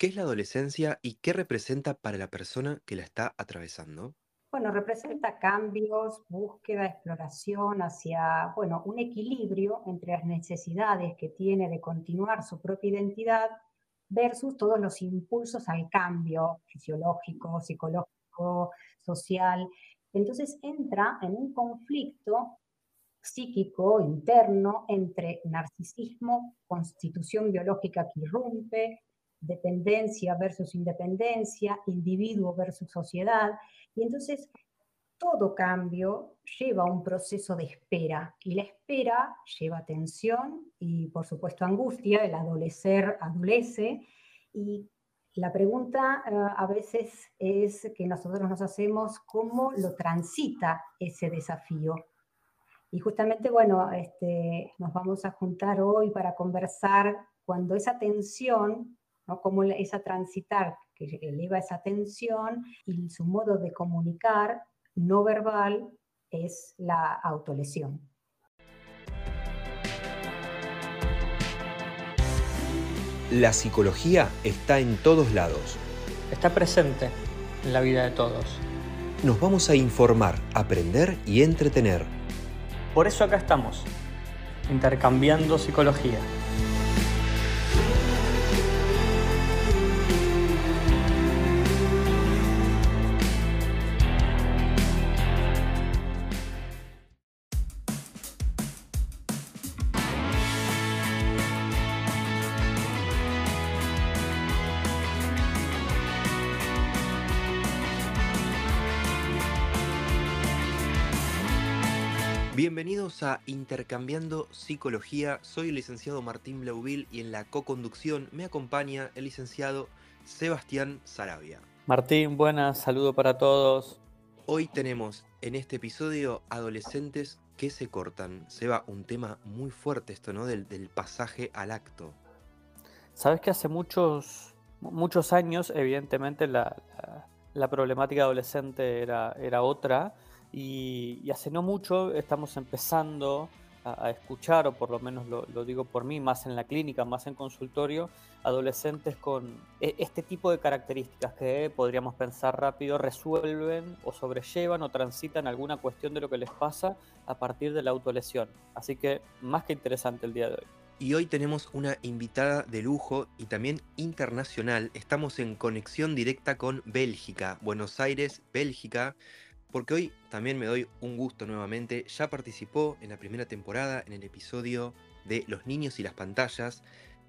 ¿Qué es la adolescencia y qué representa para la persona que la está atravesando? Bueno, representa cambios, búsqueda, exploración hacia, bueno, un equilibrio entre las necesidades que tiene de continuar su propia identidad versus todos los impulsos al cambio fisiológico, psicológico, social. Entonces entra en un conflicto psíquico interno entre narcisismo, constitución biológica que irrumpe, dependencia versus independencia, individuo versus sociedad. Y entonces todo cambio lleva un proceso de espera y la espera lleva tensión y por supuesto angustia, el adolecer adolece y la pregunta eh, a veces es que nosotros nos hacemos cómo lo transita ese desafío. Y justamente, bueno, este, nos vamos a juntar hoy para conversar cuando esa tensión Cómo esa transitar que eleva esa tensión y su modo de comunicar no verbal es la autolesión. La psicología está en todos lados. Está presente en la vida de todos. Nos vamos a informar, aprender y entretener. Por eso acá estamos, intercambiando psicología. Bienvenidos a Intercambiando Psicología. Soy el licenciado Martín Blauville y en la co-conducción me acompaña el licenciado Sebastián Sarabia. Martín, buenas, saludo para todos. Hoy tenemos en este episodio adolescentes que se cortan. Se va un tema muy fuerte esto, ¿no? Del, pasaje al acto. Sabes que hace muchos, muchos años, evidentemente, la, problemática adolescente era, era otra y, hace no mucho estamos empezando a, escuchar, o por lo menos lo, digo por mí, más en la clínica, más en consultorio, adolescentes con e, este tipo de características que podríamos pensar rápido resuelven o sobrellevan o transitan alguna cuestión de lo que les pasa a partir de la autolesión. Así que más que interesante el día de hoy. Y hoy tenemos una invitada de lujo y también internacional. Estamos en conexión directa con Bélgica, Buenos Aires, Bélgica porque hoy también me doy un gusto nuevamente. Ya participó en la primera temporada, en el episodio de Los niños y las pantallas.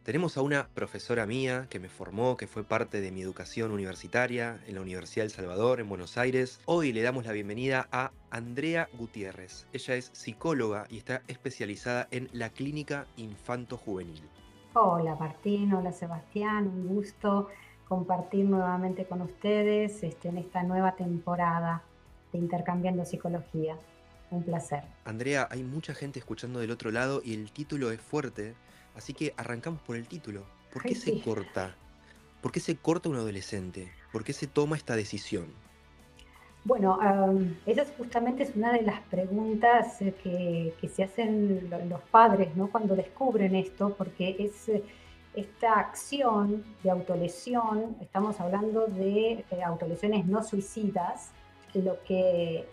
Tenemos a una profesora mía que me formó, que fue parte de mi educación universitaria en la Universidad del Salvador, en Buenos Aires. Hoy le damos la bienvenida a Andrea Gutiérrez. Ella es psicóloga y está especializada en la clínica infanto-juvenil. Hola Martín, hola Sebastián, un gusto compartir nuevamente con ustedes este, en esta nueva temporada de Intercambiando Psicología. Un placer. Andrea, hay mucha gente escuchando del otro lado y el título es fuerte, así que arrancamos por el título. ¿Por qué se corta? ¿Por qué se corta un adolescente? ¿Por qué se toma esta decisión? Bueno, esa justamente es una de las preguntas eh, que, se hacen los padres ¿no? cuando descubren esto, porque es eh, esta acción de autolesión, estamos hablando de eh, autolesiones no suicidas, lo que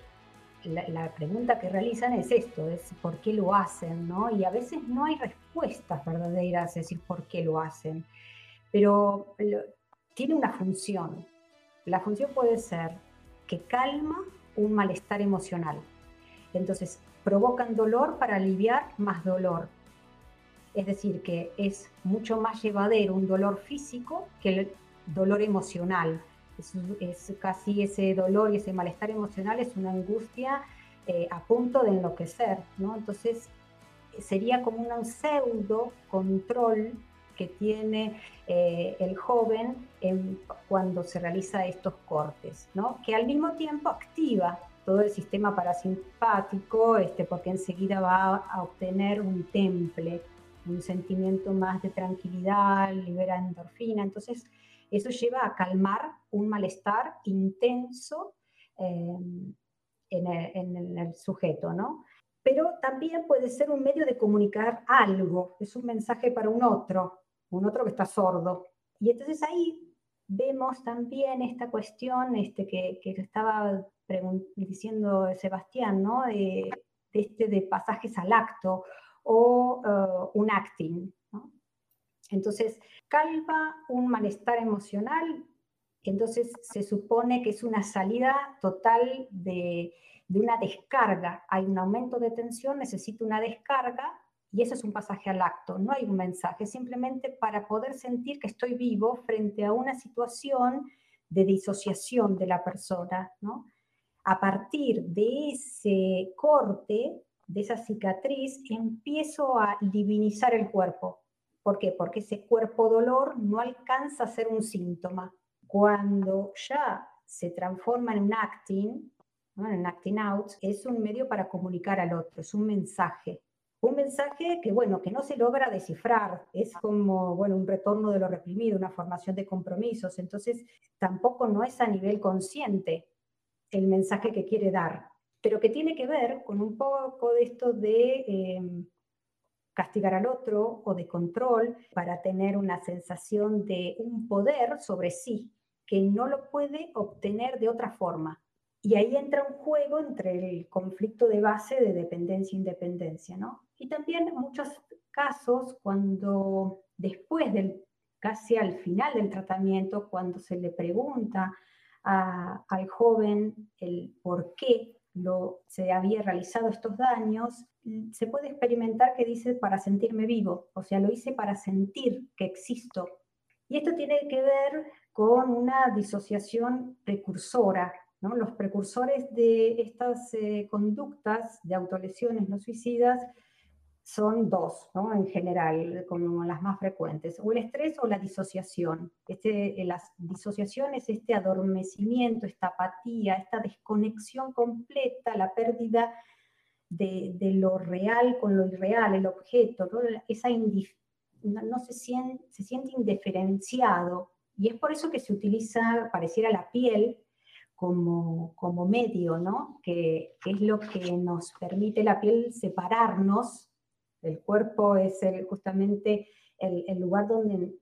la, pregunta que realizan es esto, es por qué lo hacen, ¿no? Y a veces no hay respuestas verdaderas, es decir, por qué lo hacen, pero tiene una función. La función puede ser que calma un malestar emocional. Entonces, provocan dolor para aliviar más dolor. Es decir, que es mucho más llevadero un dolor físico que el dolor emocional es, casi ese dolor y ese malestar emocional, es una angustia eh, a punto de enloquecer, ¿no? Entonces sería como un pseudo control que tiene eh, el joven cuando se realiza estos cortes, ¿no? que al mismo tiempo activa todo el sistema parasimpático, este, porque enseguida va a obtener un temple, un sentimiento más de tranquilidad, libera endorfina. Entonces, eso lleva a calmar un malestar intenso em, en, el, sujeto, ¿no? Pero también puede ser un medio de comunicar algo, es un mensaje para un otro, un otro que está sordo. Y entonces ahí vemos también esta cuestión este, que, que estaba diciendo Sebastián, ¿no? De, este de pasajes al acto o uh, un acting. Entonces, calva un malestar emocional, entonces se supone que es una salida total de, una descarga. Hay un aumento de tensión, necesito una descarga y eso es un pasaje al acto, no hay un mensaje, simplemente para poder sentir que estoy vivo frente a una situación de disociación de la persona. ¿no? A partir de ese corte, de esa cicatriz, empiezo a divinizar el cuerpo. ¿Por qué? Porque ese cuerpo dolor no alcanza a ser un síntoma. Cuando ya se transforma en un acting, en acting out, es un medio para comunicar al otro, es un mensaje. Un mensaje que, bueno, que no se logra descifrar, es como, bueno, un retorno de lo reprimido, una formación de compromisos, entonces tampoco no es a nivel consciente el mensaje que quiere dar, pero que tiene que ver con un poco de esto de em, castigar al otro o de control para tener una sensación de un poder sobre sí que no lo puede obtener de otra forma. Y ahí entra un juego entre el conflicto de base de dependencia-independencia, e ¿no? Y también muchos casos, cuando después del, casi al final del tratamiento, cuando se le pregunta al joven el por qué se había realizado estos daños, se puede experimentar que dice para sentirme vivo, o sea, lo hice para sentir que existo. Y esto tiene que ver con una disociación precursora los precursores de estas eh, conductas de autolesiones no suicidas son dos, en general, como las más frecuentes, o el estrés o la disociación. Este, eh, la disociación es este adormecimiento, esta apatía, esta desconexión completa, la pérdida de, lo real con lo irreal, el objeto, esa no, se, siente, se siente indiferenciado. Y es por eso que se utiliza, pareciera la piel, como, como medio, ¿no? Que, es lo que nos permite la piel separarnos. El cuerpo es justamente el, lugar donde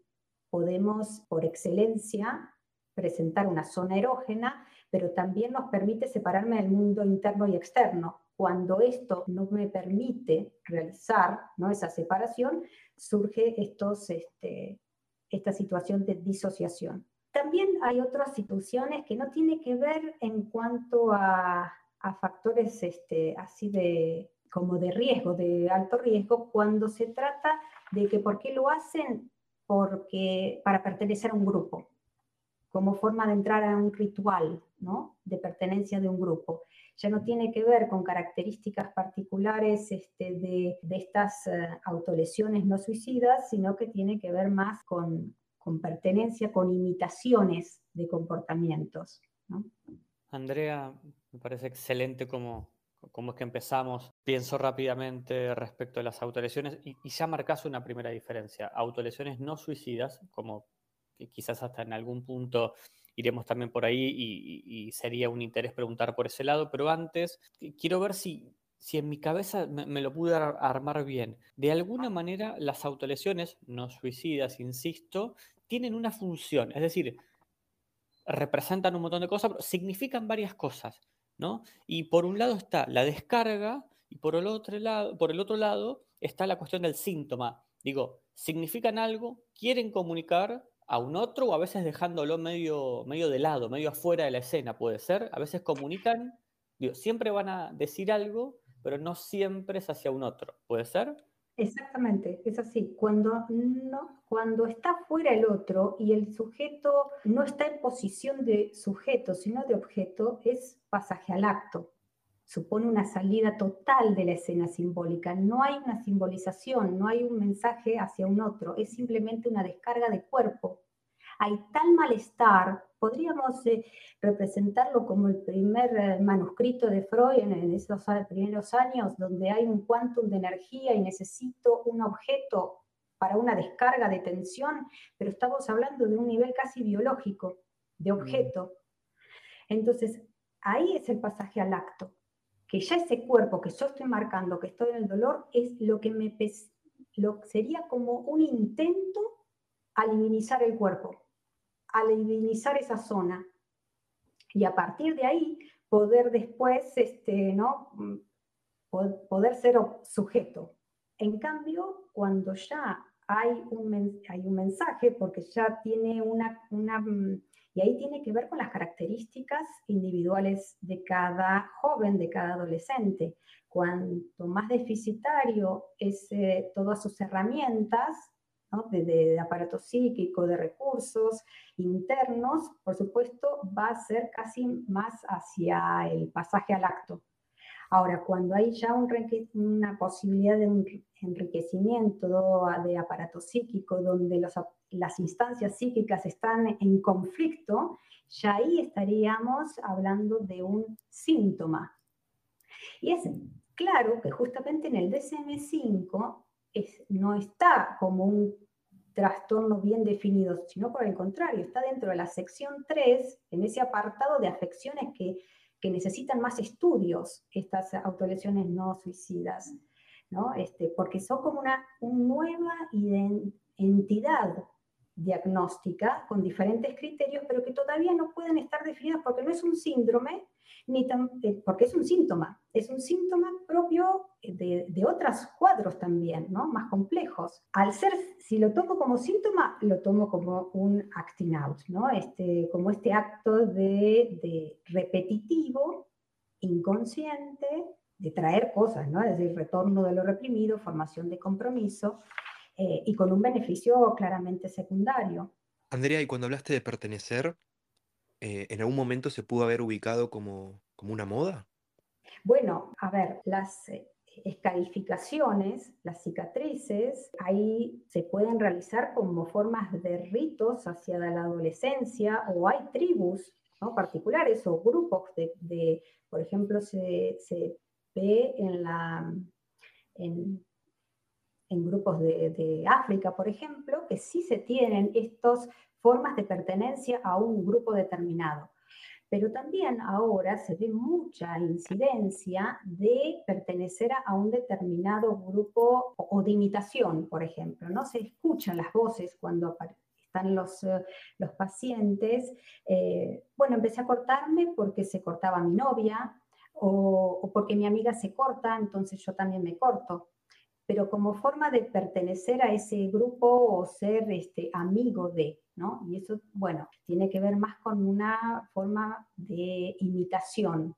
podemos, por excelencia, presentar una zona erógena, pero también nos permite separarme del mundo interno y externo. Cuando esto no me permite realizar ¿no? esa separación, surge estos, este, esta situación de disociación. También hay otras situaciones que no tienen que ver en cuanto a, factores este, así de como de riesgo, de alto riesgo, cuando se trata de que por qué lo hacen porque para pertenecer a un grupo, como forma de entrar a un ritual, ¿no? De pertenencia de un grupo. Ya no tiene que ver con características particulares este, de, de, estas eh, autolesiones no suicidas, sino que tiene que ver más con, con pertenencia, con imitaciones de comportamientos. Andrea, me parece excelente como, es que empezamos. Pienso rápidamente respecto a las autolesiones y, ya marcas una primera diferencia. Autolesiones no suicidas, como quizás hasta en algún punto iremos también por ahí y, sería un interés preguntar por ese lado, pero antes quiero ver si, si en mi cabeza me, me, lo pude armar bien. De alguna manera las autolesiones no suicidas, insisto, tienen una función, es decir, representan un montón de cosas, pero significan varias cosas, ¿no? Y por un lado está la descarga y por el otro lado, por el otro lado está la cuestión del síntoma. Digo, significan algo, quieren comunicar a un otro o a veces dejándolo medio, medio de lado, medio afuera de la escena, puede ser. A veces comunican, siempre van a decir algo, pero no siempre es hacia un otro, ¿puede ser? Exactamente, es así. Cuando, no, cuando está fuera el otro y el sujeto no está en posición de sujeto, sino de objeto, es pasaje al acto. Supone una salida total de la escena simbólica. No hay una simbolización, no hay un mensaje hacia un otro, es simplemente una descarga de cuerpo hay tal malestar, podríamos eh, representarlo como el primer eh, manuscrito de Freud en, esos primeros años, donde hay un quantum de energía y necesito un objeto para una descarga de tensión, pero estamos hablando de un nivel casi biológico, de mm. objeto. Entonces, ahí es el pasaje al acto, que ya ese cuerpo que yo estoy marcando, que estoy en el dolor, es lo que me lo, sería como un intento alivinizar el cuerpo, alivinizar esa zona. Y a partir de ahí poder después, este, ¿no? Mm, poder ser sujeto. En cambio, cuando ya hay un, hay un mensaje, porque ya tiene una, una, mm, y ahí tiene que ver con las características individuales de cada joven, de cada adolescente. Cuanto más deficitario es eh, todas sus herramientas, de, aparato psíquico, de recursos internos, por supuesto, va a ser casi más hacia el pasaje al acto. Ahora, cuando hay ya una posibilidad de un enriquecimiento de aparato psíquico, donde las instancias psíquicas están en conflicto, ya ahí estaríamos hablando de un síntoma. Y es claro que justamente en el DSM-5 no está como un trastorno bien definido, sino por el contrario, está dentro de la sección 3, en ese apartado de afecciones que, necesitan más estudios, estas autolesiones no suicidas, ¿no? Este, porque son como una, una nueva entidad diagnóstica con diferentes criterios, pero que todavía no pueden estar definidas porque no es un síndrome, ni eh, porque es un síntoma, es un síntoma propio de, de, otros cuadros también, ¿no? más complejos. Al ser, si lo tomo como síntoma, lo tomo como un acting out, ¿no? este, como este acto de, de repetitivo, inconsciente, de traer cosas, ¿no? es decir, retorno de lo reprimido, formación de compromiso, eh, y con un beneficio claramente secundario. Andrea, y cuando hablaste de pertenecer, eh, ¿en algún momento se pudo haber ubicado como, como una moda? Bueno, a ver, las eh, escarificaciones, las cicatrices, ahí se pueden realizar como formas de ritos hacia la adolescencia o hay tribus ¿no? particulares o grupos de, por ejemplo, se, se, ve en la, en, en grupos de, África, por ejemplo, que sí se tienen estas formas de pertenencia a un grupo determinado. Pero también ahora se ve mucha incidencia de pertenecer a un determinado grupo o de imitación, por ejemplo. No se escuchan las voces cuando están los, eh, los pacientes. Eh, bueno, empecé a cortarme porque se cortaba mi novia o, o porque mi amiga se corta, entonces yo también me corto pero como forma de pertenecer a ese grupo o ser este, amigo de, ¿no? Y eso, bueno, tiene que ver más con una forma de imitación.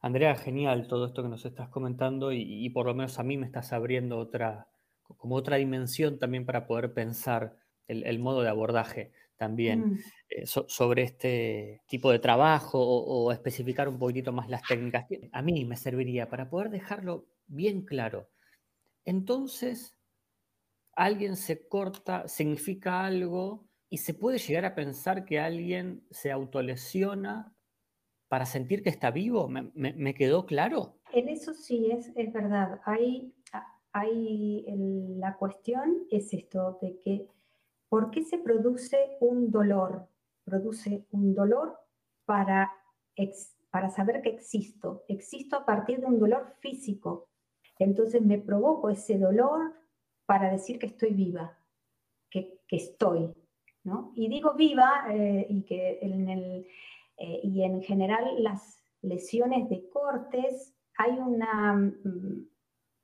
Andrea, genial todo esto que nos estás comentando y, por lo menos a mí me estás abriendo otra, como otra dimensión también para poder pensar el, modo de abordaje también mm. eh, sobre este tipo de trabajo o, o especificar un poquitito más las técnicas. A mí me serviría para poder dejarlo bien claro entonces alguien se corta, significa algo y se puede llegar a pensar que alguien se autolesiona para sentir que está vivo. ¿Me, quedó claro? En eso sí, es, es verdad. Hay, hay la cuestión es esto de que, ¿por qué se produce un dolor? Produce un dolor para, para saber que existo. Existo a partir de un dolor físico, entonces me provoco ese dolor para decir que estoy viva, que, estoy. ¿no? Y digo viva eh, y que en el, eh, y en general las lesiones de cortes hay una mm,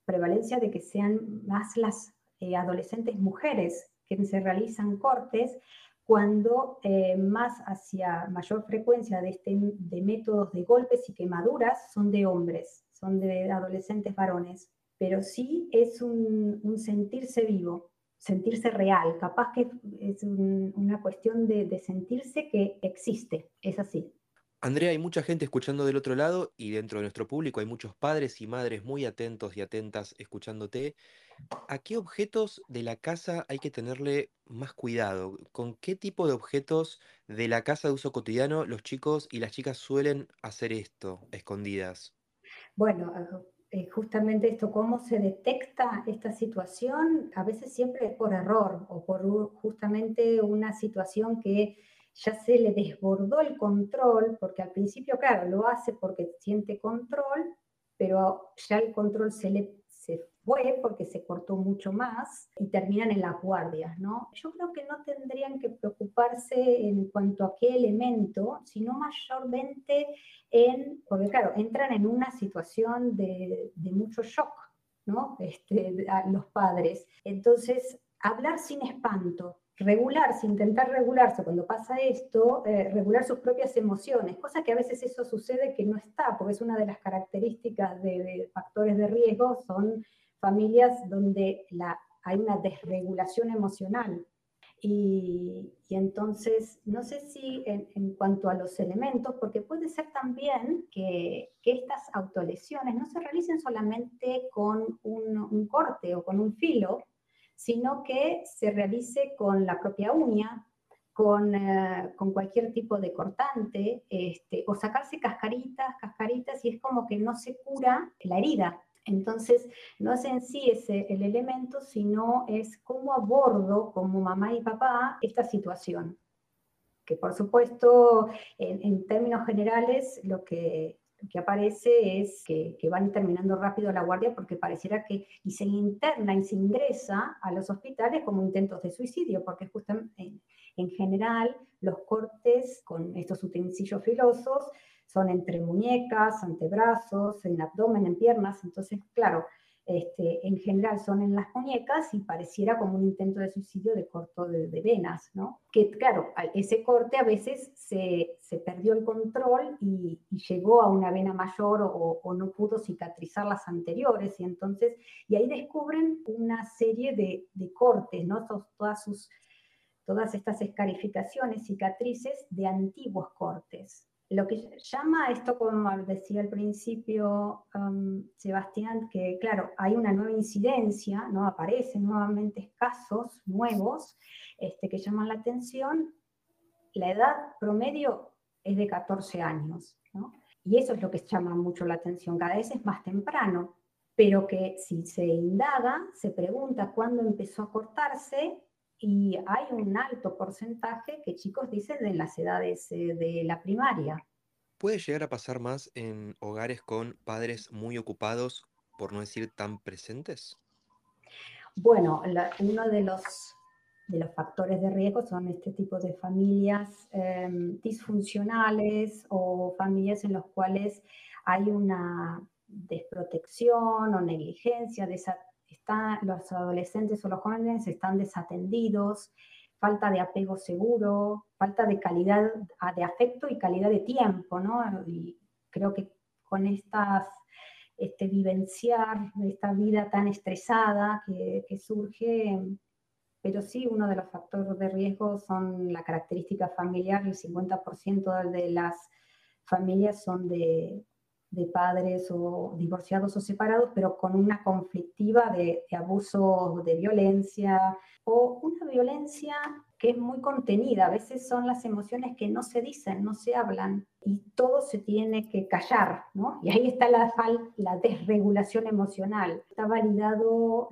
prevalencia de que sean más las eh, adolescentes mujeres que se realizan cortes cuando más hacia mayor frecuencia de, este, de métodos de golpes y quemaduras son de hombres son de adolescentes varones, pero sí es un, sentirse vivo, sentirse real, capaz que es una cuestión de, sentirse que existe, es así. Andrea, hay mucha gente escuchando del otro lado y dentro de nuestro público hay muchos padres y madres muy atentos y atentas escuchándote. ¿A qué objetos de la casa hay que tenerle más cuidado? ¿Con qué tipo de objetos de la casa de uso cotidiano los chicos y las chicas suelen hacer esto, escondidas? Bueno, eh, justamente esto, cómo se detecta esta situación, a veces siempre es por error o por justamente una situación que ya se le desbordó el control, porque al principio, claro, lo hace porque siente control, pero ya el control se le fue porque se cortó mucho más y terminan en las guardias, ¿no? Yo creo que no tendrían que preocuparse en cuanto a qué elemento, sino mayormente en, porque claro, entran en una situación de, mucho shock, ¿no? Este, los padres. Entonces, hablar sin espanto, regularse, intentar regularse cuando pasa esto, eh, regular sus propias emociones, cosa que a veces eso sucede que no está, porque es una de las características de, factores de riesgo, son familias donde la, hay una desregulación emocional. Y, entonces, no sé si en, cuanto a los elementos, porque puede ser también que, estas autolesiones no se realicen solamente con un corte o con un filo, sino que se realice con la propia uña, con, eh, con cualquier tipo de cortante, este, o sacarse cascaritas, cascaritas, y es como que no se cura la herida. Entonces, no es en sí ese el elemento, sino es cómo abordo como mamá y papá esta situación. Que por supuesto, en, en términos generales, lo que que aparece es que, van terminando rápido la guardia porque pareciera que y se interna y se ingresa a los hospitales como intentos de suicidio, porque justamente en, general los cortes con estos utensilios filosos son entre muñecas, antebrazos, en abdomen, en piernas, entonces claro, este, en general son en las muñecas y pareciera como un intento de suicidio de corto de, venas, ¿no? Que claro, ese corte a veces se, perdió el control y, llegó a una vena mayor o, no pudo cicatrizar las anteriores y entonces, y ahí descubren una serie de, cortes, ¿no? todas, sus, todas estas escarificaciones, cicatrices de antiguos cortes. Lo que llama esto, como decía al principio um, Sebastián, que claro, hay una nueva incidencia, ¿no? aparecen nuevamente casos nuevos este, que llaman la atención. La edad promedio es de 14 años, y eso es lo que llama mucho la atención, cada vez es más temprano, pero que si se indaga, se pregunta cuándo empezó a cortarse y hay un alto porcentaje que chicos dicen de las edades eh, de la primaria. ¿Puede llegar a pasar más en hogares con padres muy ocupados, por no decir tan presentes? Bueno, uno de los, de los factores de riesgo son este tipo de familias em, disfuncionales o familias en las cuales hay una desprotección o negligencia de esa los adolescentes o los jóvenes están desatendidos, falta de apego seguro, falta de calidad de afecto y calidad de tiempo, ¿no? Y creo que con estas, este vivenciar esta vida tan estresada que, que surge, pero sí uno de los factores de riesgo son la característica familiar, el 50% de las familias son de, de padres o divorciados o separados, pero con una conflictiva de, abuso, de violencia o una violencia que es muy contenida. A veces son las emociones que no se dicen, no se hablan y todo se tiene que callar, ¿no? Y ahí está la, la desregulación emocional. Está validado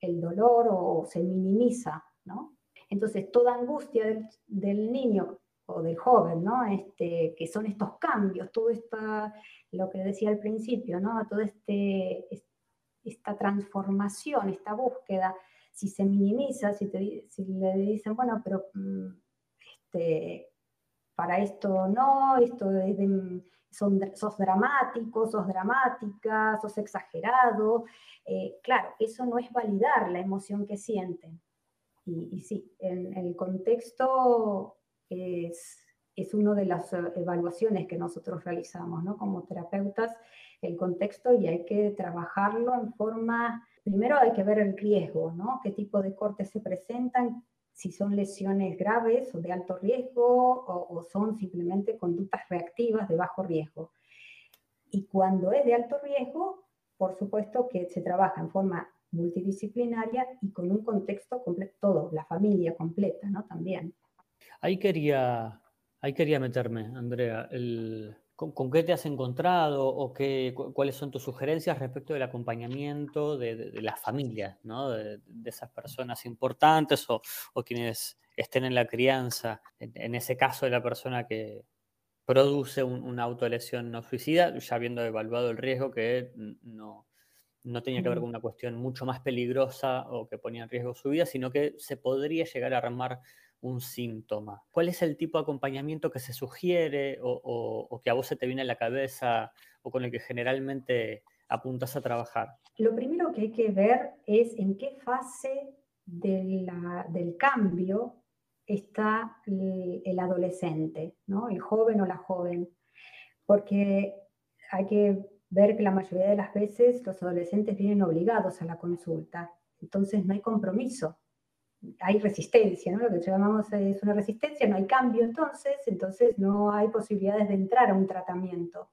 el dolor o se minimiza, ¿no? Entonces, toda angustia del, del niño o del joven, ¿no? Este, que son estos cambios, todo esta, lo que decía al principio, ¿no? Toda este, esta transformación, esta búsqueda, si se minimiza, si, te, si le dicen, bueno, pero mm, este, para esto no, esto es son, sos dramático, sos dramática, sos exagerado, eh, claro, eso no es validar la emoción que sienten. Y sí, en el contexto es, es una de las eh, evaluaciones que nosotros realizamos ¿no? como terapeutas, el contexto y hay que trabajarlo en forma, primero hay que ver el riesgo, ¿no? qué tipo de cortes se presentan, si son lesiones graves o de alto riesgo o, son simplemente conductas reactivas de bajo riesgo. Y cuando es de alto riesgo, por supuesto que se trabaja en forma multidisciplinaria y con un contexto completo, todo, la familia completa, ¿no? También. Ahí quería, ahí quería meterme, Andrea. ¿con, qué te has encontrado o qué, cuáles son tus sugerencias respecto del acompañamiento de, las familias, ¿no? de, esas personas importantes o, quienes estén en la crianza? En, ese caso de la persona que produce una autolesión no suicida, ya habiendo evaluado el riesgo que no, no tenía que ver con una cuestión mucho más peligrosa o que ponía en riesgo su vida, sino que se podría llegar a armar un síntoma. ¿Cuál es el tipo de acompañamiento que se sugiere o, que a vos se te viene a la cabeza o con el que generalmente apuntas a trabajar? Lo primero que hay que ver es en qué fase del cambio está el, adolescente, ¿no? el joven o la joven, porque hay que ver que la mayoría de las veces los adolescentes vienen obligados a la consulta, entonces no hay compromiso, hay resistencia, ¿no? lo que llamamos es una resistencia, no hay cambio entonces, entonces no hay posibilidades de entrar a un tratamiento.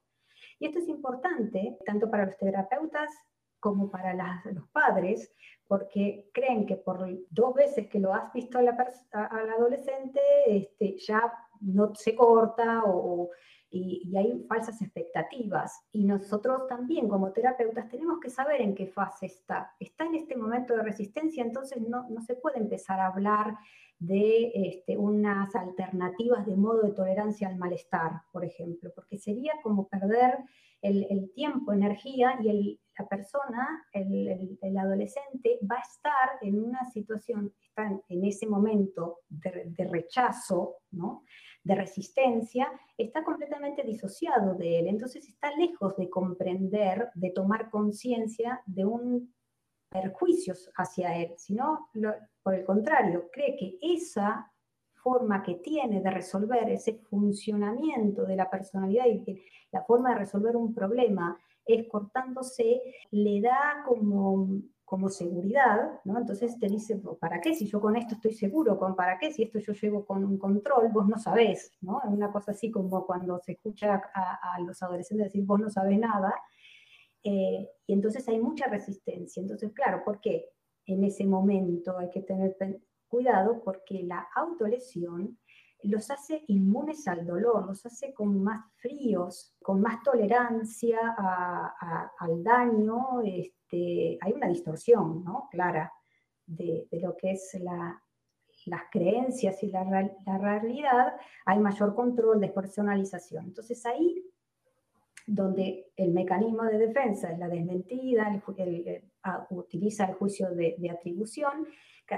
Y esto es importante tanto para los terapeutas como para los padres, porque creen que por dos veces que lo has visto al adolescente, este, ya no se corta o, y, hay falsas expectativas. Y nosotros también como terapeutas tenemos que saber en qué fase está. Está en este momento de resistencia, entonces no, no se puede empezar a hablar de este, unas alternativas de modo de tolerancia al malestar, por ejemplo, porque sería como perder el, tiempo, energía y el, la persona, el, el, adolescente, va a estar en una situación, está en, ese momento de rechazo, ¿no? De resistencia, está completamente disociado de él, entonces está lejos de comprender, de tomar conciencia de un perjuicio hacia él, sino por el contrario, cree que esa forma que tiene de resolver ese funcionamiento de la personalidad y que la forma de resolver un problema es cortándose, le da como como seguridad, ¿no? Entonces te dice, ¿para qué? Si yo con esto estoy seguro, ¿con ¿para qué? Si esto yo llevo con un control, vos no sabés, ¿no? Una cosa así como cuando se escucha a, los adolescentes decir, vos no sabés nada, eh, y entonces hay mucha resistencia. Entonces, claro, ¿por qué? En ese momento hay que tener cuidado porque la autolesión los hace inmunes al dolor, los hace con más fríos, con más tolerancia al daño. Este, hay una distorsión ¿no? clara de, lo que es las creencias y la, realidad, hay mayor control, despersonalización. Entonces ahí donde el mecanismo de defensa es la desmentida, utiliza el juicio de, atribución,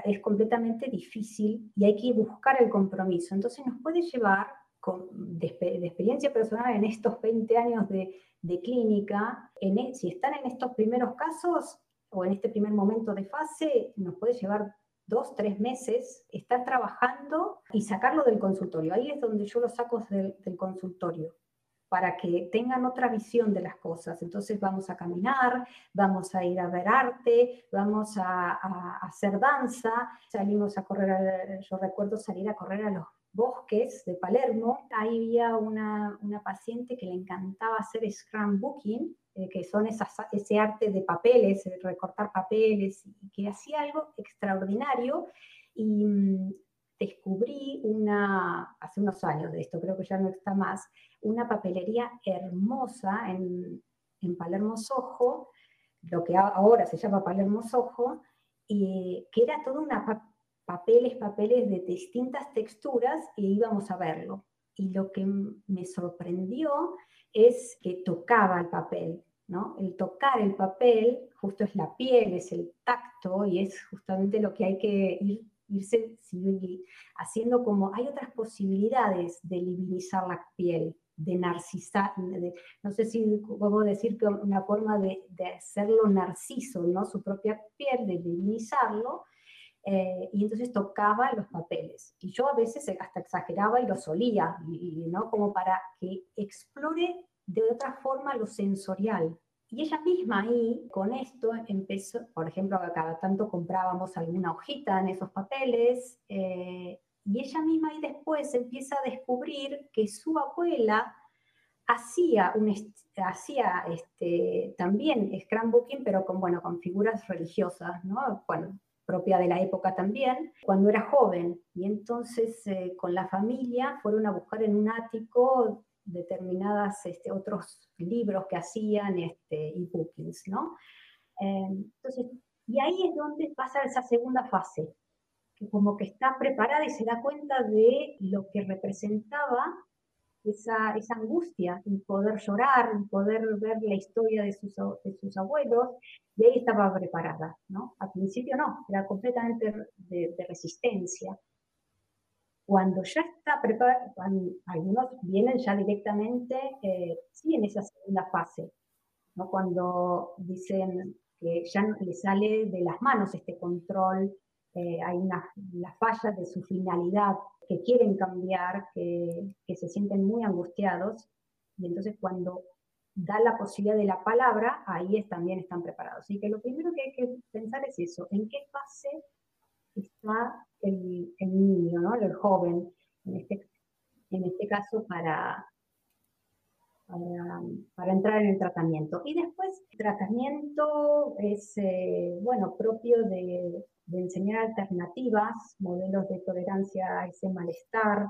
es completamente difícil y hay que buscar el compromiso. Entonces nos puede llevar, de, experiencia personal en estos 20 años de, clínica, en, e, si están en estos primeros casos o en este primer momento de fase, nos puede llevar dos, tres meses estar trabajando y sacarlo del consultorio. Ahí es donde yo lo saco del consultorio para que tengan otra visión de las cosas. Entonces vamos a caminar, vamos a ir a ver arte, vamos a, hacer danza, salimos a correr, yo recuerdo salir a correr a los bosques de Palermo. Ahí había una, una paciente que le encantaba hacer scrapbooking, eh, que son esas, ese arte de papeles, recortar papeles, que hacía algo extraordinario. Y mm, descubrí una, hace unos años de esto, creo que ya no está más, una papelería hermosa en, en Palermo Sojo, lo que ahora se llama Palermo Sojo, y que era todo una papeles, papeles de distintas texturas y íbamos a verlo. Y lo que me sorprendió es que tocaba el papel, ¿no? El tocar el papel justo es la piel, es el tacto y es justamente lo que hay que ir irse haciendo como, hay otras posibilidades de divinizar la piel, de narcisar, no sé si puedo decir que una forma de, hacerlo narciso, ¿no? Su propia piel, de divinizarlo, eh, y entonces tocaba los papeles. Y yo a veces hasta exageraba y lo solía, ¿no? Como para que explore de otra forma lo sensorial, y ella misma ahí, con esto, empezó, por ejemplo, cada tanto comprábamos alguna hojita en esos papeles, eh, y ella misma ahí después empieza a descubrir que su abuela hacía, un, hacía este, también scrapbooking, pero con, bueno, con figuras religiosas, ¿no? Bueno, propia de la época también, cuando era joven. Y entonces eh, con la familia fueron a buscar en un ático determinadas este, otros libros que hacían este, bookings, ¿no? Eh, entonces, y ahí es donde pasa esa segunda fase, que como que está preparada y se da cuenta de lo que representaba esa, angustia, en poder llorar, en poder ver la historia de sus, de sus abuelos, y ahí estaba preparada, ¿no? Al principio no, era completamente de, resistencia. Cuando ya está preparada, algunos vienen ya directamente, eh, sí, en esa segunda fase, ¿no? Cuando dicen que ya le sale de las manos este control, eh, hay una, la falla de su finalidad, que quieren cambiar, que, que se sienten muy angustiados, y entonces cuando da la posibilidad de la palabra, ahí también están preparados. Así que lo primero que hay que pensar es eso, ¿en qué fase está el, niño, ¿no? el joven, en este, en este caso para, para, entrar en el tratamiento? Y después, el tratamiento es, eh, bueno, propio de, de enseñar alternativas, modelos de tolerancia a ese malestar,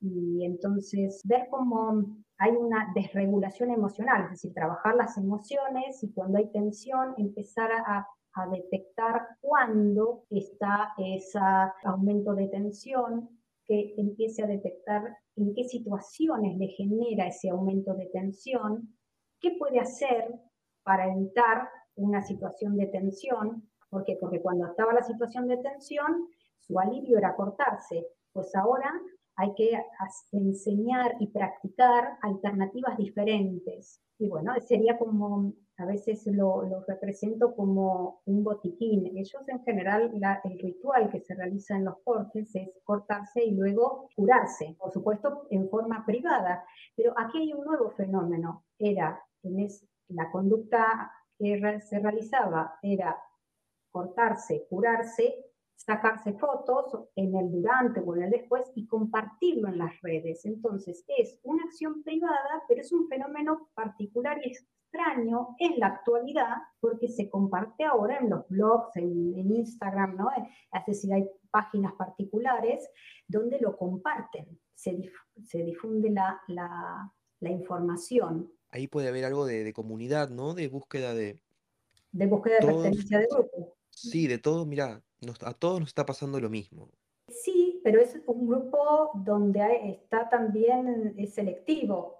y entonces ver cómo hay una desregulación emocional, es decir, trabajar las emociones y cuando hay tensión empezar a, detectar cuándo está ese aumento de tensión, que empiece a detectar en qué situaciones le genera ese aumento de tensión, qué puede hacer para evitar una situación de tensión, ¿por? Porque cuando estaba la situación de tensión, su alivio era cortarse, pues ahora hay que enseñar y practicar alternativas diferentes. Y bueno, sería como, a veces lo, represento como un botiquín. Ellos en general, el ritual que se realiza en los cortes es cortarse y luego curarse, por supuesto en forma privada. Pero aquí hay un nuevo fenómeno. Era, en la conducta que se realizaba era cortarse, curarse sacarse fotos en el durante o en el después y compartirlo en las redes. Entonces es una acción privada, pero es un fenómeno particular y extraño en la actualidad porque se comparte ahora en los blogs, en, Instagram, ¿no? Es decir, hay páginas particulares donde lo comparten, se, se difunde la, la, la, información. Ahí puede haber algo de, de comunidad, ¿no? De búsqueda de... De búsqueda de pertenencia de grupo. Sí, de todo, mira, a todos nos está pasando lo mismo. Sí, pero es un grupo donde está también es selectivo.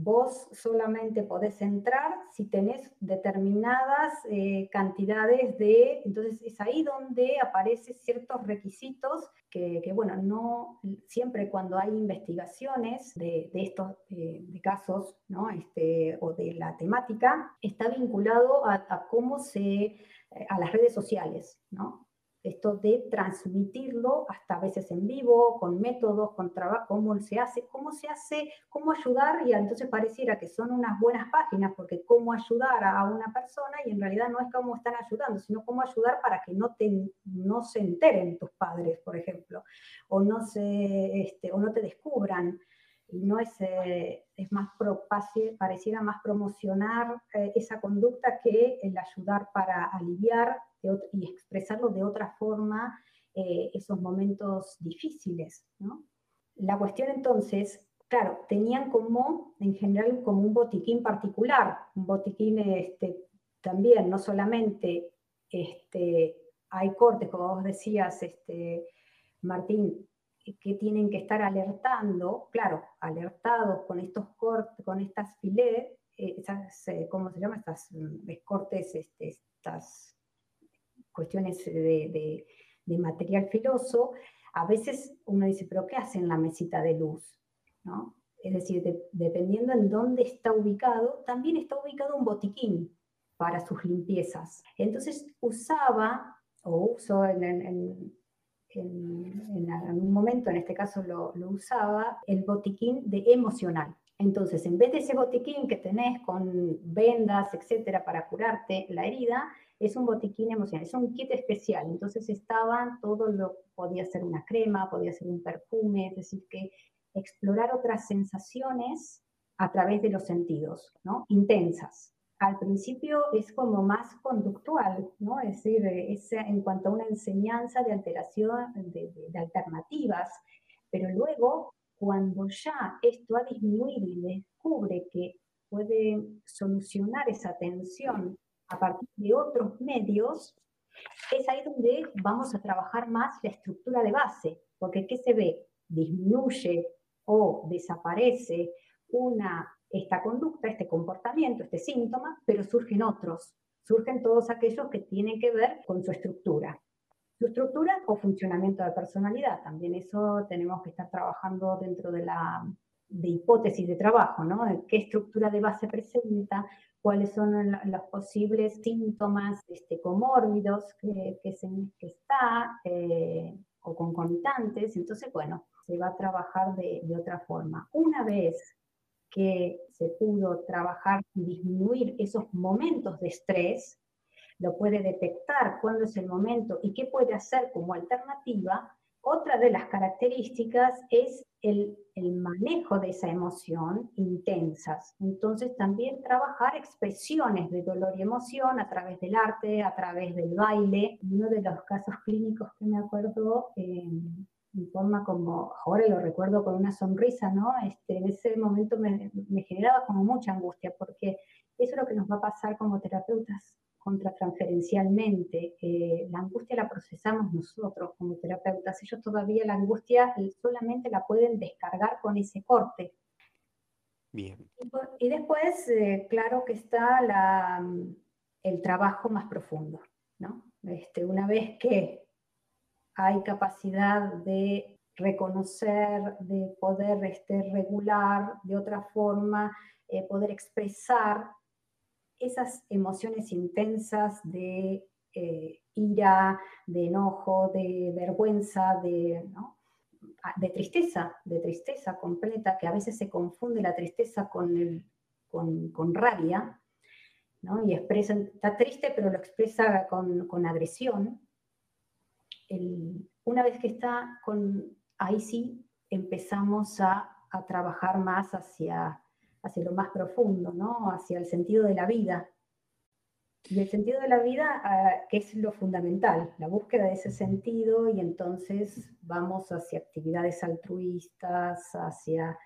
Vos solamente podés entrar si tenés determinadas eh, cantidades de, entonces es ahí donde aparecen ciertos requisitos que, bueno, no siempre cuando hay investigaciones de, estos eh, de casos, ¿no? Este, o de la temática, está vinculado a, a cómo se, eh, a las redes sociales, ¿no? Esto de transmitirlo hasta a veces en vivo, con métodos, con trabajo, cómo se hace, cómo se hace, cómo ayudar, y entonces pareciera que son unas buenas páginas, porque cómo ayudar a una persona, y en realidad no es cómo están ayudando, sino cómo ayudar para que no, te, no se enteren tus padres, por ejemplo, o no, se, este, o no te descubran. Y no es, eh, es más pro, pareciera más promocionar eh, esa conducta que el ayudar para aliviar y expresarlo de otra forma eh, esos momentos difíciles. La cuestión entonces, claro, tenían como, en general, como un botiquín particular, un botiquín este, también, no solamente este, hay cortes, como vos decías, este, Martín, que tienen que estar alertando, claro, alertados con estos cortes, con estas filets, eh, esas, eh, ¿cómo se llama? Estas mm, cortes, este, estas cuestiones de, material filoso, a veces uno dice, pero ¿qué hacen la mesita de luz? ¿No? Es decir, dependiendo en dónde está ubicado, también está ubicado un botiquín para sus limpiezas. Entonces usaba, o uso en, en, en, algún momento, en este caso lo, lo, usaba, el botiquín de emocional. Entonces, en vez de ese botiquín que tenés con vendas, etcétera, para curarte la herida, es un botiquín emocional, es un kit especial. Entonces estaban todo lo, podía ser una crema, podía ser un perfume, es decir, que explorar otras sensaciones a través de los sentidos, ¿no? Intensas. Al principio es como más conductual, ¿no? Es decir, es en cuanto a una enseñanza de alteración, de, de alternativas, pero luego, cuando ya esto ha disminuido y descubre que puede solucionar esa tensión a partir de otros medios, es ahí donde vamos a trabajar más la estructura de base, porque ¿qué se ve? Disminuye o desaparece una, esta conducta, este comportamiento, este síntoma, pero surgen otros, surgen todos aquellos que tienen que ver con su estructura. Su estructura o funcionamiento de personalidad, también eso tenemos que estar trabajando dentro de la de hipótesis de trabajo, ¿no? ¿Qué estructura de base presenta? ¿Cuáles son los posibles síntomas este, comórbidos que, se, que está eh, o concomitantes? Entonces, bueno, se va a trabajar de, otra forma. Una vez que se pudo trabajar disminuir esos momentos de estrés, lo puede detectar cuándo es el momento y qué puede hacer como alternativa, otra de las características es el, manejo de esa emoción intensas. Entonces también trabajar expresiones de dolor y emoción a través del arte, a través del baile. Uno de los casos clínicos que me acuerdo, en forma como, ahora lo recuerdo con una sonrisa, ¿no? Este, en ese momento me, me generaba como mucha angustia porque eso es lo que nos va a pasar como terapeutas contratransferencialmente. Eh, la angustia la procesamos nosotros como terapeutas. Ellos todavía la angustia solamente la pueden descargar con ese corte. Bien. Y, después, eh, claro que está la, el trabajo más profundo. ¿no? Este, una vez que hay capacidad de reconocer, de poder este, regular de otra forma, eh, poder expresar esas emociones intensas de eh, ira, de enojo, de vergüenza, de, ah, de, tristeza, de tristeza completa, que a veces se confunde la tristeza con, el, con, rabia, ¿no? y expresa, está triste pero lo expresa con, agresión. una vez que está con, ahí sí empezamos a, a trabajar más hacia hacia lo más profundo, ¿no? hacia el sentido de la vida. Y el sentido de la vida, ah, que es lo fundamental, la búsqueda de ese sentido y entonces vamos hacia actividades altruistas, hacia,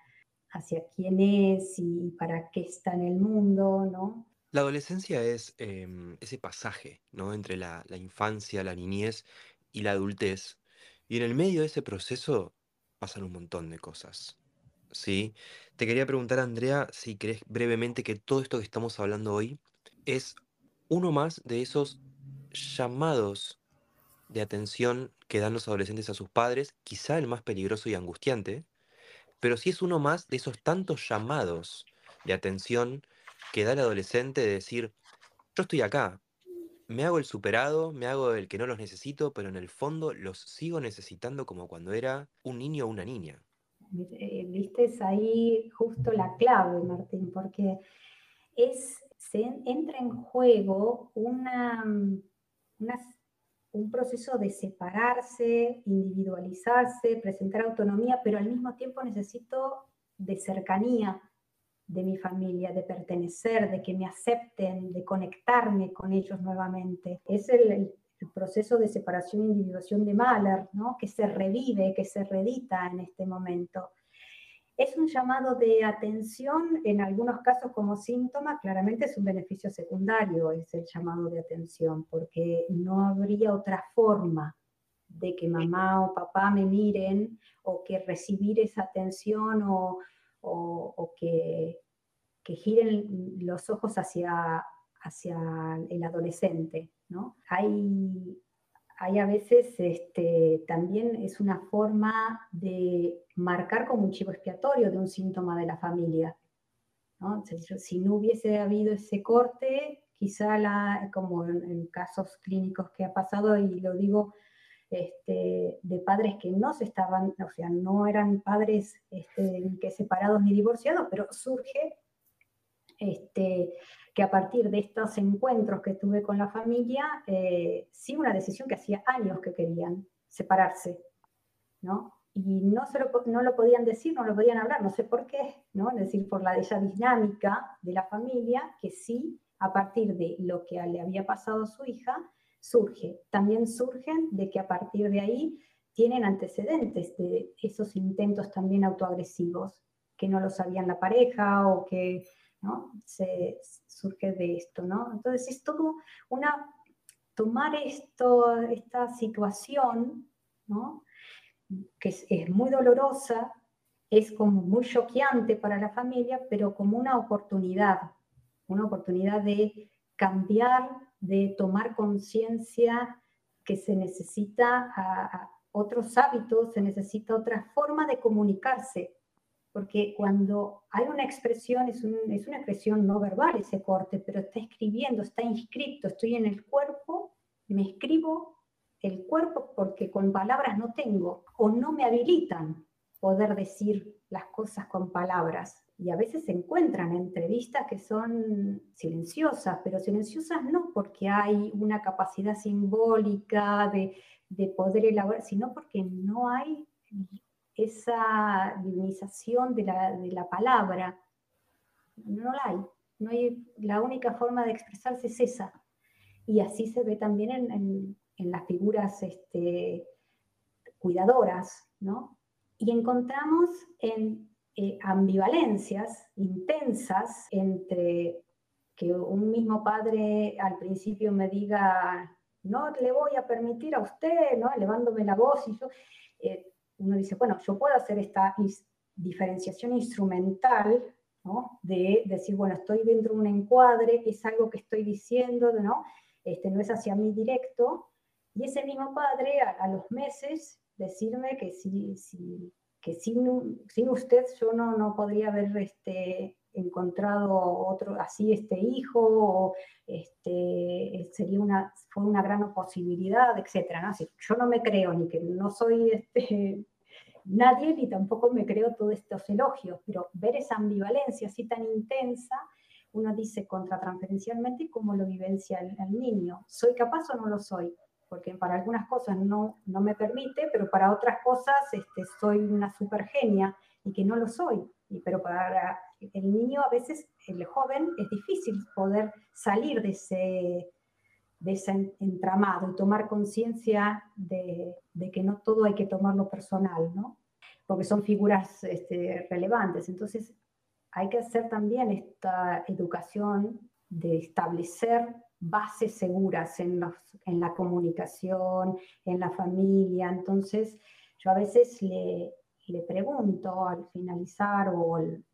hacia quién es y para qué está en el mundo, ¿no? La adolescencia es em, ese pasaje, ¿no? Entre la, la infancia, la niñez y la adultez. Y en el medio de ese proceso pasan un montón de cosas. ¿Sí? Te quería preguntar, Andrea, si crees brevemente que todo esto que estamos hablando hoy es uno más de esos llamados de atención que dan los adolescentes a sus padres, quizá el más peligroso y angustiante, pero sí es uno más de esos tantos llamados de atención que da el adolescente de decir, yo estoy acá, me hago el superado, me hago el que no los necesito, pero en el fondo los sigo necesitando como cuando era un niño o una niña. Eh, viste ahí justo la clave, Martín, porque es, se entra en juego una, un proceso de separarse, individualizarse, presentar autonomía, pero al mismo tiempo necesito de cercanía de mi familia, de pertenecer, de que me acepten, de conectarme con ellos nuevamente. Es el, el proceso de separación e individuación de Mahler, ¿no? que se revive, que se redita en este momento. Es un llamado de atención, en algunos casos como síntoma, claramente es un beneficio secundario, es el llamado de atención, porque no habría otra forma de que mamá o papá me miren o que recibir esa atención o, o, que, que, giren los ojos hacia, hacia el adolescente. Hay, hay a veces este, también es una forma de marcar como un chivo expiatorio de un síntoma de la familia. Si no hubiese habido ese corte, quizá la, como en, casos clínicos que ha pasado, y lo digo este, de padres que no se estaban, o sea, no eran padres este, que separados ni divorciados, pero surge este, que a partir de estos encuentros que tuve con la familia, eh, sí una decisión que hacía años que querían separarse, ¿no? Y no, se lo, no lo podían decir, no lo podían hablar, no sé por qué, ¿no? Es decir, por la esa dinámica de la familia, que sí, a partir de lo que le había pasado a su hija, surge. También surgen de que a partir de ahí tienen antecedentes de esos intentos también autoagresivos, que no lo sabían la pareja o que se surge de esto, ¿no? Entonces es todo una, tomar esta situación, ¿no? Que es, muy dolorosa, es como muy choqueante para la familia, pero como una oportunidad, una oportunidad de cambiar, de tomar conciencia que se necesita otros hábitos, se necesita otra forma de comunicarse, porque cuando hay una expresión, es, una expresión no verbal ese corte, pero está escribiendo, está inscrito, estoy en el cuerpo, me escribo el cuerpo porque con palabras no tengo o no me habilitan poder decir las cosas con palabras. Y a veces se encuentran entrevistas que son silenciosas, pero silenciosas no porque hay una capacidad simbólica de poder elaborar, sino porque no hay esa divinización de la, de la palabra. No la hay. No. La única forma de expresarse es esa. Y así se ve también en, en, en las figuras este, cuidadoras, ¿no? y encontramos en eh, ambivalencias intensas entre que un mismo padre al principio me diga, no le voy a permitir a usted, ¿no? elevándome la voz, y yo, eh, uno dice, bueno, yo puedo hacer esta diferenciación instrumental, ¿no? de decir, bueno, estoy dentro de un encuadre, es algo que estoy diciendo, ¿no? Este, no es hacia mí directo, y ese mismo padre a los meses decirme que, si, que sin, usted yo no, no podría haber este, encontrado otro así este hijo, o este, sería una, fue una gran posibilidad, etc. ¿no? yo no me creo ni que no soy este, nadie, ni tampoco me creo todos estos elogios, pero ver esa ambivalencia así tan intensa, uno dice contratransferencialmente cómo lo vivencia el, el niño. ¿Soy capaz o no lo soy? porque para algunas cosas no, no me permite, pero para otras cosas este, soy una super genia y que no lo soy. Y, pero para el niño a veces, el joven, es difícil poder salir de ese, de ese entramado y tomar conciencia de, de, que no todo hay que tomarlo personal, ¿no? porque son figuras este, relevantes. Entonces hay que hacer también esta educación de establecer bases seguras en, en la comunicación, en la familia. Entonces, yo a veces le, le pregunto al finalizar o en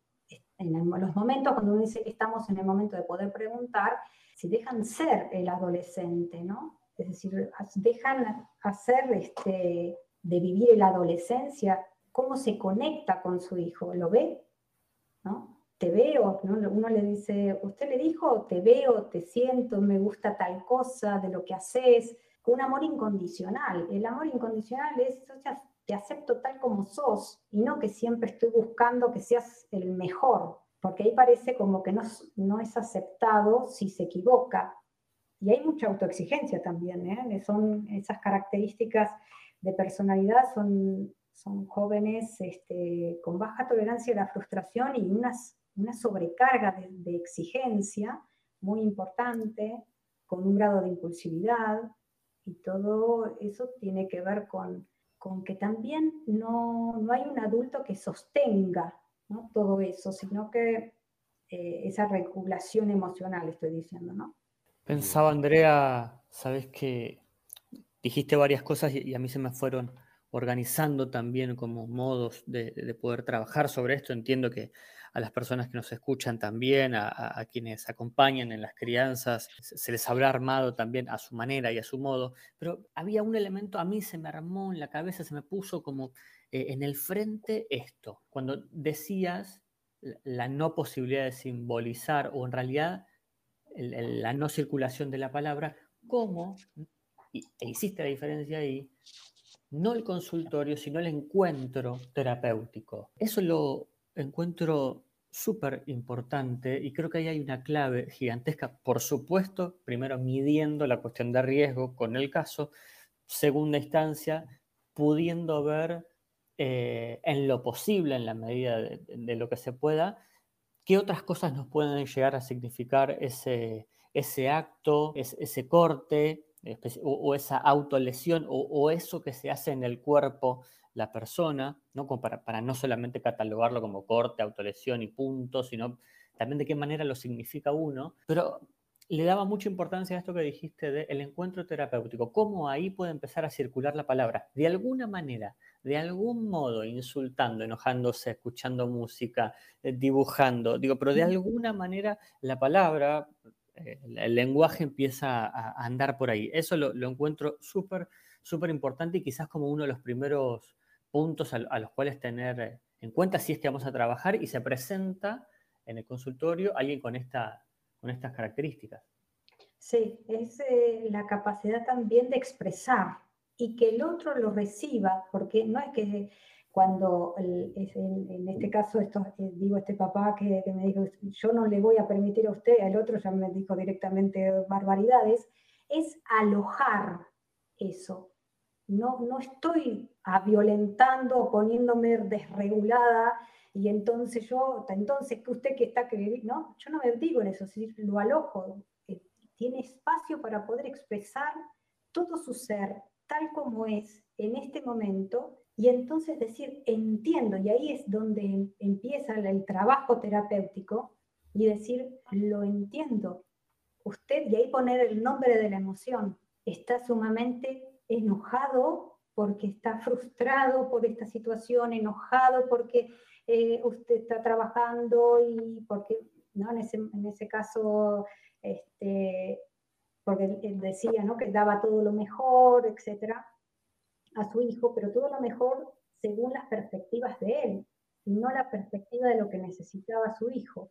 los momentos cuando uno dice que estamos en el momento de poder preguntar, si dejan ser el adolescente, ¿no? Es decir, dejan hacer este, de vivir la adolescencia, cómo se conecta con su hijo, ¿lo ve? ¿No? te veo, uno le dice, usted le dijo, te veo, te siento, me gusta tal cosa de lo que haces, un amor incondicional. El amor incondicional es, o sea, te acepto tal como sos y no que siempre estoy buscando que seas el mejor, porque ahí parece como que no, no es aceptado si se equivoca. Y hay mucha autoexigencia también, ¿eh? son esas características de personalidad, son, son jóvenes este, con baja tolerancia a la frustración y unas una sobrecarga de, exigencia muy importante, con un grado de impulsividad, y todo eso tiene que ver con, con que también no, no, hay un adulto que sostenga ¿no? todo eso, sino que eh, esa regulación emocional, estoy diciendo, ¿no? Pensaba, Andrea, sabes que dijiste varias cosas y, a mí se me fueron organizando también como modos de, de, poder trabajar sobre esto. Entiendo que a las personas que nos escuchan también, a, quienes acompañan en las crianzas, se les habrá armado también a su manera y a su modo, pero había un elemento, a mí se me armó en la cabeza, se me puso como eh, en el frente esto, cuando decías la no posibilidad de simbolizar o en realidad la no circulación de la palabra, ¿cómo? E hiciste la diferencia ahí, no el consultorio, sino el encuentro terapéutico. Eso lo, encuentro súper importante y creo que ahí hay una clave gigantesca. Por supuesto, primero midiendo la cuestión de riesgo con el caso, segunda instancia, pudiendo ver eh, en lo posible, en la medida de, lo que se pueda, qué otras cosas nos pueden llegar a significar ese, ese acto, ese, corte o, esa autolesión o, o eso que se hace en el cuerpo la persona, ¿no? para, no solamente catalogarlo como corte, autolesión y punto, sino también de qué manera lo significa uno. Pero le daba mucha importancia a esto que dijiste del encuentro terapéutico, cómo ahí puede empezar a circular la palabra. De alguna manera, de algún modo, insultando, enojándose, escuchando música, eh, dibujando, digo, pero de alguna manera la palabra, eh, el lenguaje empieza a, andar por ahí. Eso lo, encuentro súper, súper importante y quizás como uno de los primeros puntos a, los cuales tener en cuenta si es que vamos a trabajar y se presenta en el consultorio alguien con esta con estas características. Sí, es eh, la capacidad también de expresar y que el otro lo reciba, porque no es que cuando, en, este caso, esto, eh, digo, este papá que, me dijo, yo no le voy a permitir a usted, el otro ya me dijo directamente barbaridades, es alojar eso. No, no estoy violentando poniéndome desregulada y entonces yo, entonces usted que está que no, yo no me digo en eso, lo alojo, eh, tiene espacio para poder expresar todo su ser tal como es en este momento y entonces decir, entiendo, y ahí es donde empieza el trabajo terapéutico y decir, lo entiendo. Usted, y ahí poner el nombre de la emoción, está sumamente enojado porque está frustrado por esta situación, enojado porque eh, usted está trabajando y porque, ¿no? En ese, en ese caso, este, porque decía, ¿no? Que daba todo lo mejor, etcétera, a su hijo, pero todo lo mejor según las perspectivas de él, y no la perspectiva de lo que necesitaba su hijo.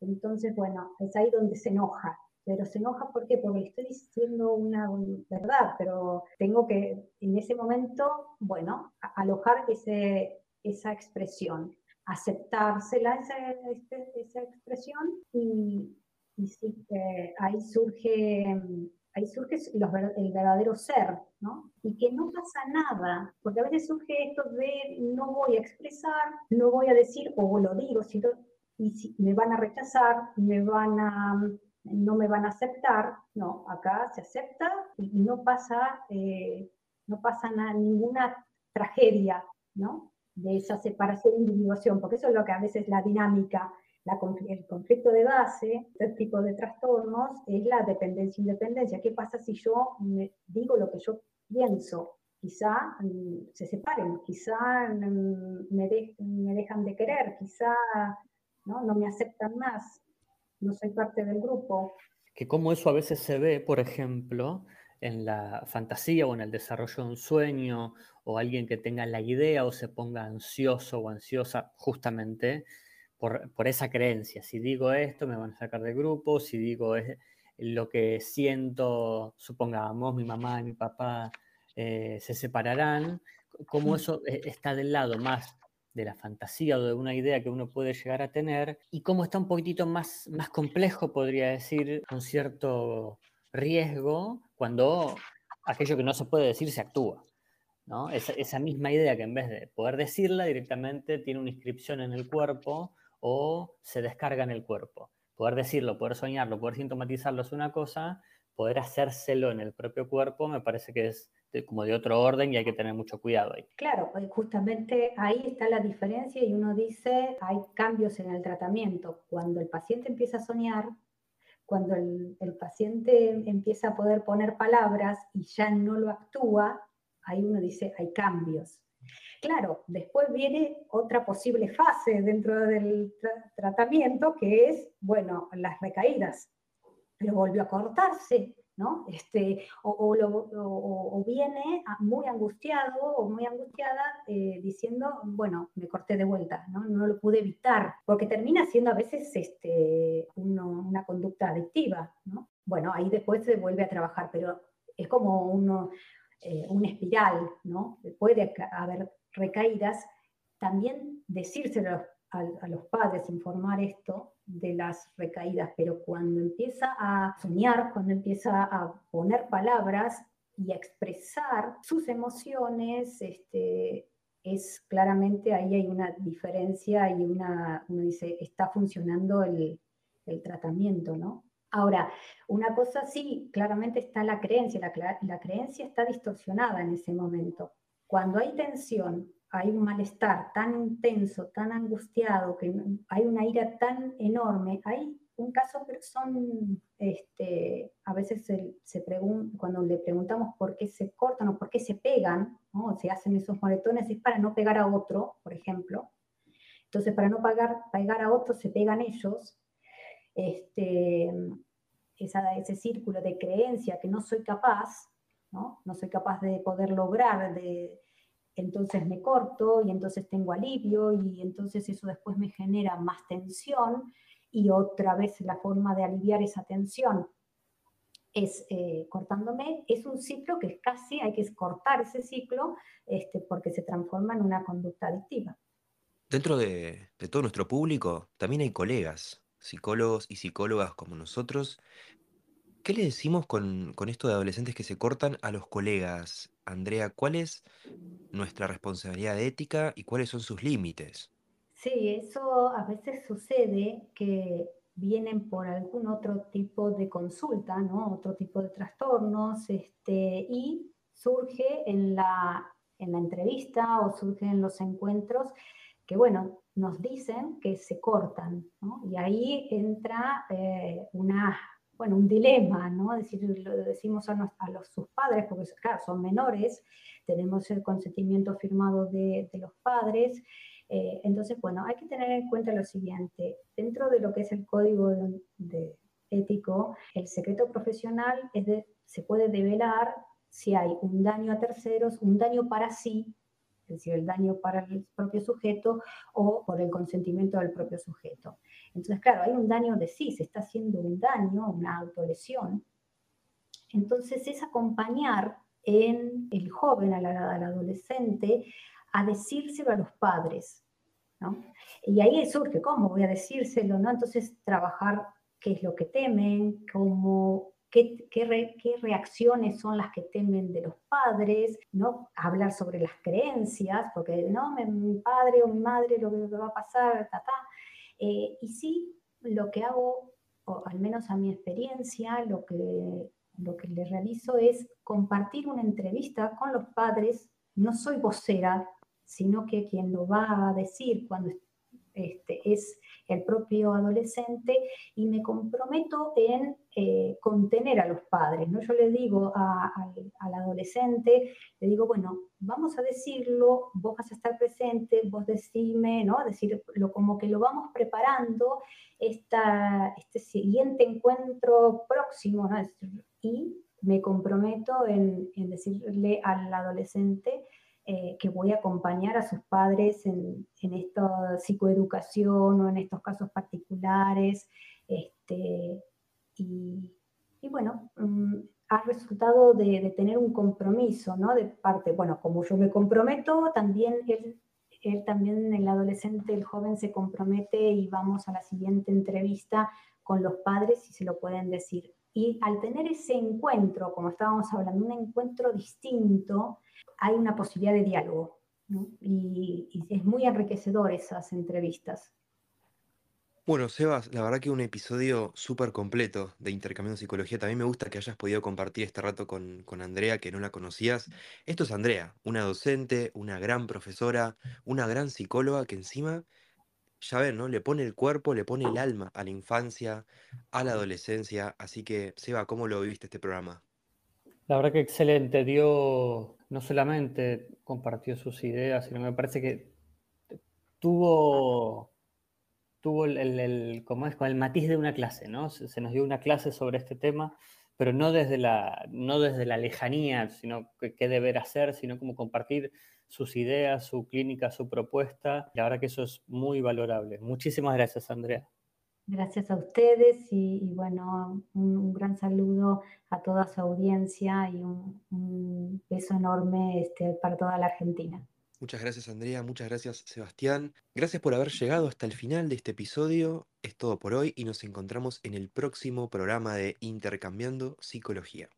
Entonces, bueno, es ahí donde se enoja. Pero se enoja ¿por qué? porque le estoy diciendo una verdad, pero tengo que en ese momento, bueno, alojar ese, esa expresión aceptársela esa, este, esa expresión y, y sí, ahí surge, ahí surge el verdadero ser, ¿no? Y que no pasa nada, porque a veces surge esto de no voy a expresar, no voy a decir, o lo digo, sino, y si me van a rechazar, me van a, no me van a aceptar, no, acá se acepta y no pasa, eh, no pasa ninguna tragedia, ¿no? De esa separación e individuación, porque eso es lo que a veces la dinámica, la, el conflicto de base, este tipo de trastornos, es la dependencia-independencia. ¿Qué pasa si yo digo lo que yo pienso? Quizá mm, se separen, quizá mm, me, me dejan de querer, quizá ¿no? no me aceptan más, no soy parte del grupo. Que como eso a veces se ve, por ejemplo, en la fantasía o en el desarrollo de un sueño o alguien que tenga la idea o se ponga ansioso o ansiosa justamente por, esa creencia. Si digo esto, me van a sacar del grupo, si digo lo que siento, supongamos, mi mamá y mi papá eh, se separarán, como eso eh, está del lado más de la fantasía o de una idea que uno puede llegar a tener, y cómo está un poquitito más, más complejo, podría decir, con cierto riesgo, cuando aquello que no se puede decir se actúa. ¿No? Esa, misma idea que en vez de poder decirla directamente tiene una inscripción en el cuerpo o se descarga en el cuerpo. Poder decirlo, poder soñarlo, poder sintomatizarlo es una cosa, poder hacérselo en el propio cuerpo me parece que es como de otro orden y hay que tener mucho cuidado ahí. Claro, pues justamente ahí está la diferencia y uno dice hay cambios en el tratamiento. Cuando el paciente empieza a soñar, cuando el paciente empieza a poder poner palabras y ya no lo actúa, ahí uno dice, hay cambios. Claro, después viene otra posible fase dentro del tratamiento que es, bueno, las recaídas. Pero volvió a cortarse, ¿no? Este, o, viene muy angustiado o muy angustiada eh, diciendo, bueno, me corté de vuelta, ¿no? No lo pude evitar, porque termina siendo a veces este, una conducta adictiva, ¿no? Bueno, ahí después se vuelve a trabajar, pero es como uno, eh, una espiral, ¿no? Puede haber recaídas, también decírselo a, los padres, informar esto de las recaídas, pero cuando empieza a soñar, cuando empieza a poner palabras y a expresar sus emociones, este, es claramente ahí hay una diferencia y una, uno dice, está funcionando el, el tratamiento, ¿no? Ahora, una cosa sí, claramente está la creencia, la, creencia está distorsionada en ese momento. Cuando hay tensión, hay un malestar tan intenso, tan angustiado, que hay una ira tan enorme, ahí un caso, pero son, este, a veces se, se cuando le preguntamos por qué se cortan o por qué se pegan, ¿no? se hacen esos moretones, es para no pegar a otro, por ejemplo. Entonces, para no pagar, pegar a otro, se pegan ellos. Este, ese círculo de creencia que no soy capaz, ¿no? no soy capaz de poder lograr, de, entonces me corto y entonces tengo alivio y entonces eso después me genera más tensión y otra vez la forma de aliviar esa tensión es eh, cortándome, es un ciclo que casi hay que cortar ese ciclo este, porque se transforma en una conducta adictiva. Dentro de, todo nuestro público también hay colegas, psicólogos y psicólogas como nosotros. ¿Qué le decimos con, con esto de adolescentes que se cortan a los colegas? Andrea, ¿cuál es nuestra responsabilidad ética y cuáles son sus límites? Sí, eso a veces sucede que vienen por algún otro tipo de consulta, ¿no? Otro tipo de trastornos, este, y surge en la, en la entrevista o surge en los encuentros que, bueno, nos dicen que se cortan. Y ahí entra eh, una, bueno, un dilema, ¿no? Decir, lo decimos a, los, sus padres, porque claro, son menores, tenemos el consentimiento firmado de, los padres, eh, entonces, bueno, hay que tener en cuenta lo siguiente. Dentro de lo que es el código ético, el secreto profesional es se puede develar si hay un daño a terceros, un daño para sí, decir, el daño para el propio sujeto o por el consentimiento del propio sujeto. Entonces, claro, hay un daño de sí, se está haciendo un daño, una autolesión. Entonces, es acompañar en el joven, al adolescente, a decírselo a los padres. Y ahí surge, ¿cómo voy a decírselo? ¿no? Entonces, trabajar qué es lo que temen, cómo, qué, reacciones son las que temen de los padres, ¿no? hablar sobre las creencias, porque no, mi padre o mi madre lo que va a pasar, ta, ta. Eh, y sí, lo que hago, al menos a mi experiencia, lo que, lo que le realizo es compartir una entrevista con los padres. No soy vocera sino que quien lo va a decir cuando este, es el propio adolescente y me comprometo en eh, contener a los padres. ¿no? Yo le digo al adolescente, le digo, bueno, vamos a decirlo, vos vas a estar presente, vos decime, ¿no? decirlo como que lo vamos preparando esta, este siguiente encuentro próximo, ¿no? y me comprometo en, en decirle al adolescente, eh, que voy a acompañar a sus padres en, en, esta psicoeducación o en estos casos particulares. Este, y, bueno, mm, ha resultado de, tener un compromiso, ¿no? De parte, bueno, como yo me comprometo, también él, él también, el adolescente, el joven se compromete y vamos a la siguiente entrevista con los padres y se lo pueden decir. Y al tener ese encuentro, como estábamos hablando, un encuentro distinto, hay una posibilidad de diálogo. Y, es muy enriquecedor esas entrevistas. Bueno, Sebas, la verdad que un episodio súper completo de Intercambiando Psicología. También me gusta que hayas podido compartir este rato con, con, Andrea, que no la conocías. Esto es Andrea, una docente, una gran profesora, una gran psicóloga que encima, ya ven, ¿no? Le pone el cuerpo, le pone el alma a la infancia, a la adolescencia. Así que, Seba, ¿cómo lo viviste este programa? La verdad que excelente. Dio no solamente compartió sus ideas, sino me parece que tuvo, tuvo el, como es, con el matiz de una clase, ¿no? Se, nos dio una clase sobre este tema, pero no desde la, no desde la lejanía, sino que qué deber hacer, sino como compartir sus ideas, su clínica, su propuesta. La verdad que eso es muy valorable. Muchísimas gracias, Andrea. Gracias a ustedes y, bueno, un, gran saludo a toda su audiencia y un, beso enorme este, para toda la Argentina. Muchas gracias Andrea, muchas gracias Sebastián. Gracias por haber llegado hasta el final de este episodio. Es todo por hoy y nos encontramos en el próximo programa de Intercambiando Psicología.